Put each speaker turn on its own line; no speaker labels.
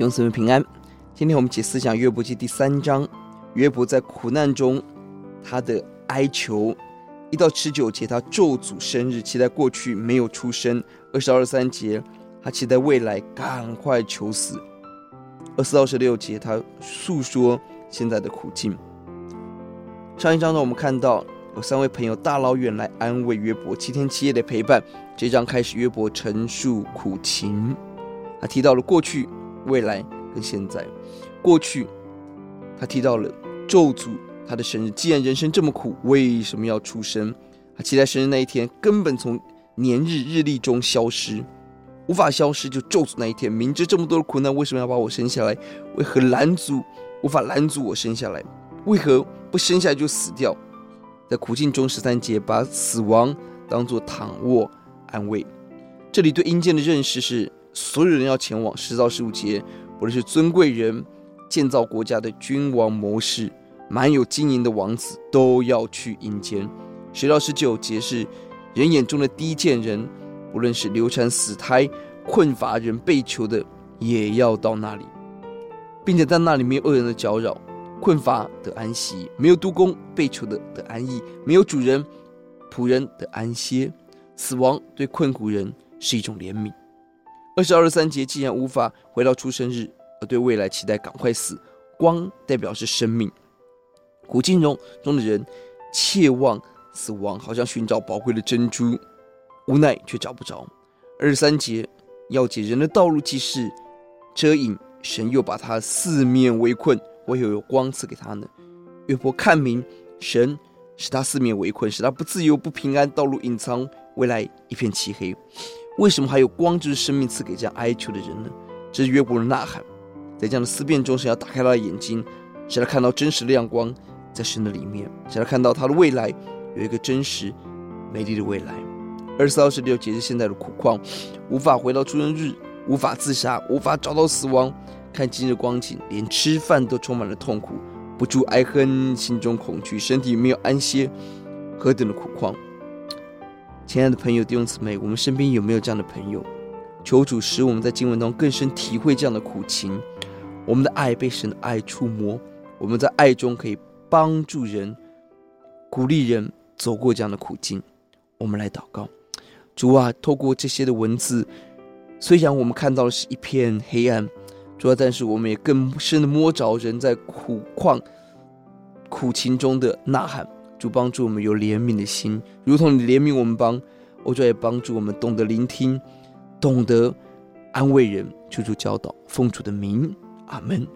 弟兄姊妹平安。今天我们解思想约伯记第三章，约伯在苦难中他的哀求。一到十九节，他咒诅生日，期待过去没有出生；二十二、三节，他期待未来赶快求死。二十四到十六节，他诉说现在的苦境。上一章呢，我们看到有三位朋友大老远来安慰约伯，七天七夜的陪伴。这章开始，约伯陈述苦情，他提到了过去、未来跟现在。过去，他提到了咒诅。他的生日，既然人生这么苦，为什么要出生？他期待生日那一天根本从年日日历中消失，无法消失，就咒诅那一天。明知这么多的苦难，为什么要把我生下来？为何拦阻？无法拦阻我生下来？为何不生下来就死掉？在苦境中，十三节把死亡当作躺卧安慰。这里对阴间的认识是：所有人要前往。十到十五节，不论是尊贵人、建造国家的君王谋士。蛮有经营的王子都要去阴间。十到十九节是人眼中的低贱人，无论是流产死胎、困乏人、被囚的，也要到那里，并且在那里没有恶人的搅扰，困乏得安息，没有督工，被囚的得安逸，没有主人，仆人得安歇。死亡对困苦人是一种怜悯。二十二、十三节既然无法回到出生日，而对未来期待赶快死，光代表是生命。古今中中的人，切望死亡，好像寻找宝贵的珍珠，无奈却找不着。二十三节要解人的道路既是遮影，神又把他四面围困，唯有有光赐给他呢？约伯看明神使他四面围困，使他不自由不平安，道路隐藏，未来一片漆黑。为什么还有光就是生命赐给这样哀求的人呢？这是约伯的呐喊，在这样的思辨中，神要打开他的眼睛，使他看到真实的亮光。在神的里面，想要看到他的未来有一个真实、美丽的未来。二十四、二十六节是现在的苦况，无法回到出生日，无法自杀，无法找到死亡。看今日光景，连吃饭都充满了痛苦，不住哀恨，心中恐惧，身体没有安歇，何等的苦况！亲爱的朋友弟兄姊妹，我们身边有没有这样的朋友？求主使我们在经文中更深体会这样的苦情，我们的爱被神的爱触摸，我们在爱中可以。帮助人，鼓励人走过这样的苦境，我们来祷告。主啊，透过这些的文字，虽然我们看到的是一片黑暗，主啊，但是我们也更深的摸着人在苦况、苦情中的呐喊。主帮助我们有怜悯的心，如同你怜悯我们帮，我主也帮助我们懂得聆听，懂得安慰人，求主教导，奉主的名，阿门。